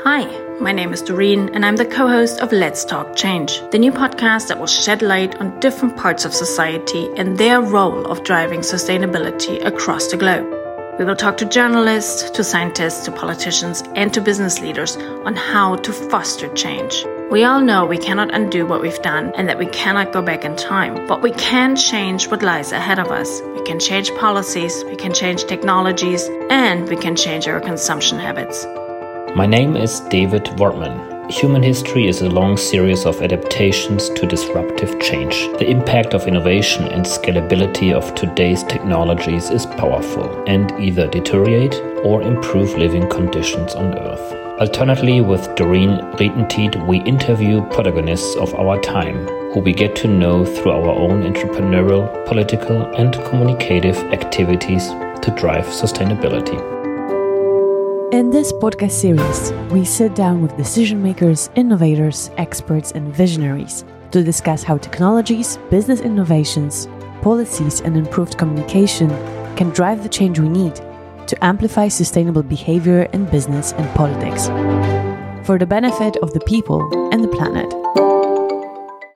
Hi, my name is Doreen, and I'm the co host of Let's Talk Change, the new podcast that will shed light on different parts of society and their role of driving sustainability across the globe. We will talk to journalists, to scientists, to politicians, and to business leaders on how to foster change. We all know we cannot undo what we've done and that we cannot go back in time, but we can change what lies ahead of us. We can change policies, we can change technologies, and we can change our consumption habits. My name is David Wortmann. Human history is a long series of adaptations to disruptive change. The impact of innovation and scalability of today's technologies is powerful and either deteriorate or improve living conditions on Earth. Alternately, with Doreen Rietentiet, we interview protagonists of our time who we get to know through our own entrepreneurial, political, and communicative activities to drive sustainability. In this podcast series, we sit down with decision makers, innovators, experts, and visionaries to discuss how technologies, business innovations, policies, and improved communication can drive the change we need to amplify sustainable behavior in business and politics for the benefit of the people and the planet.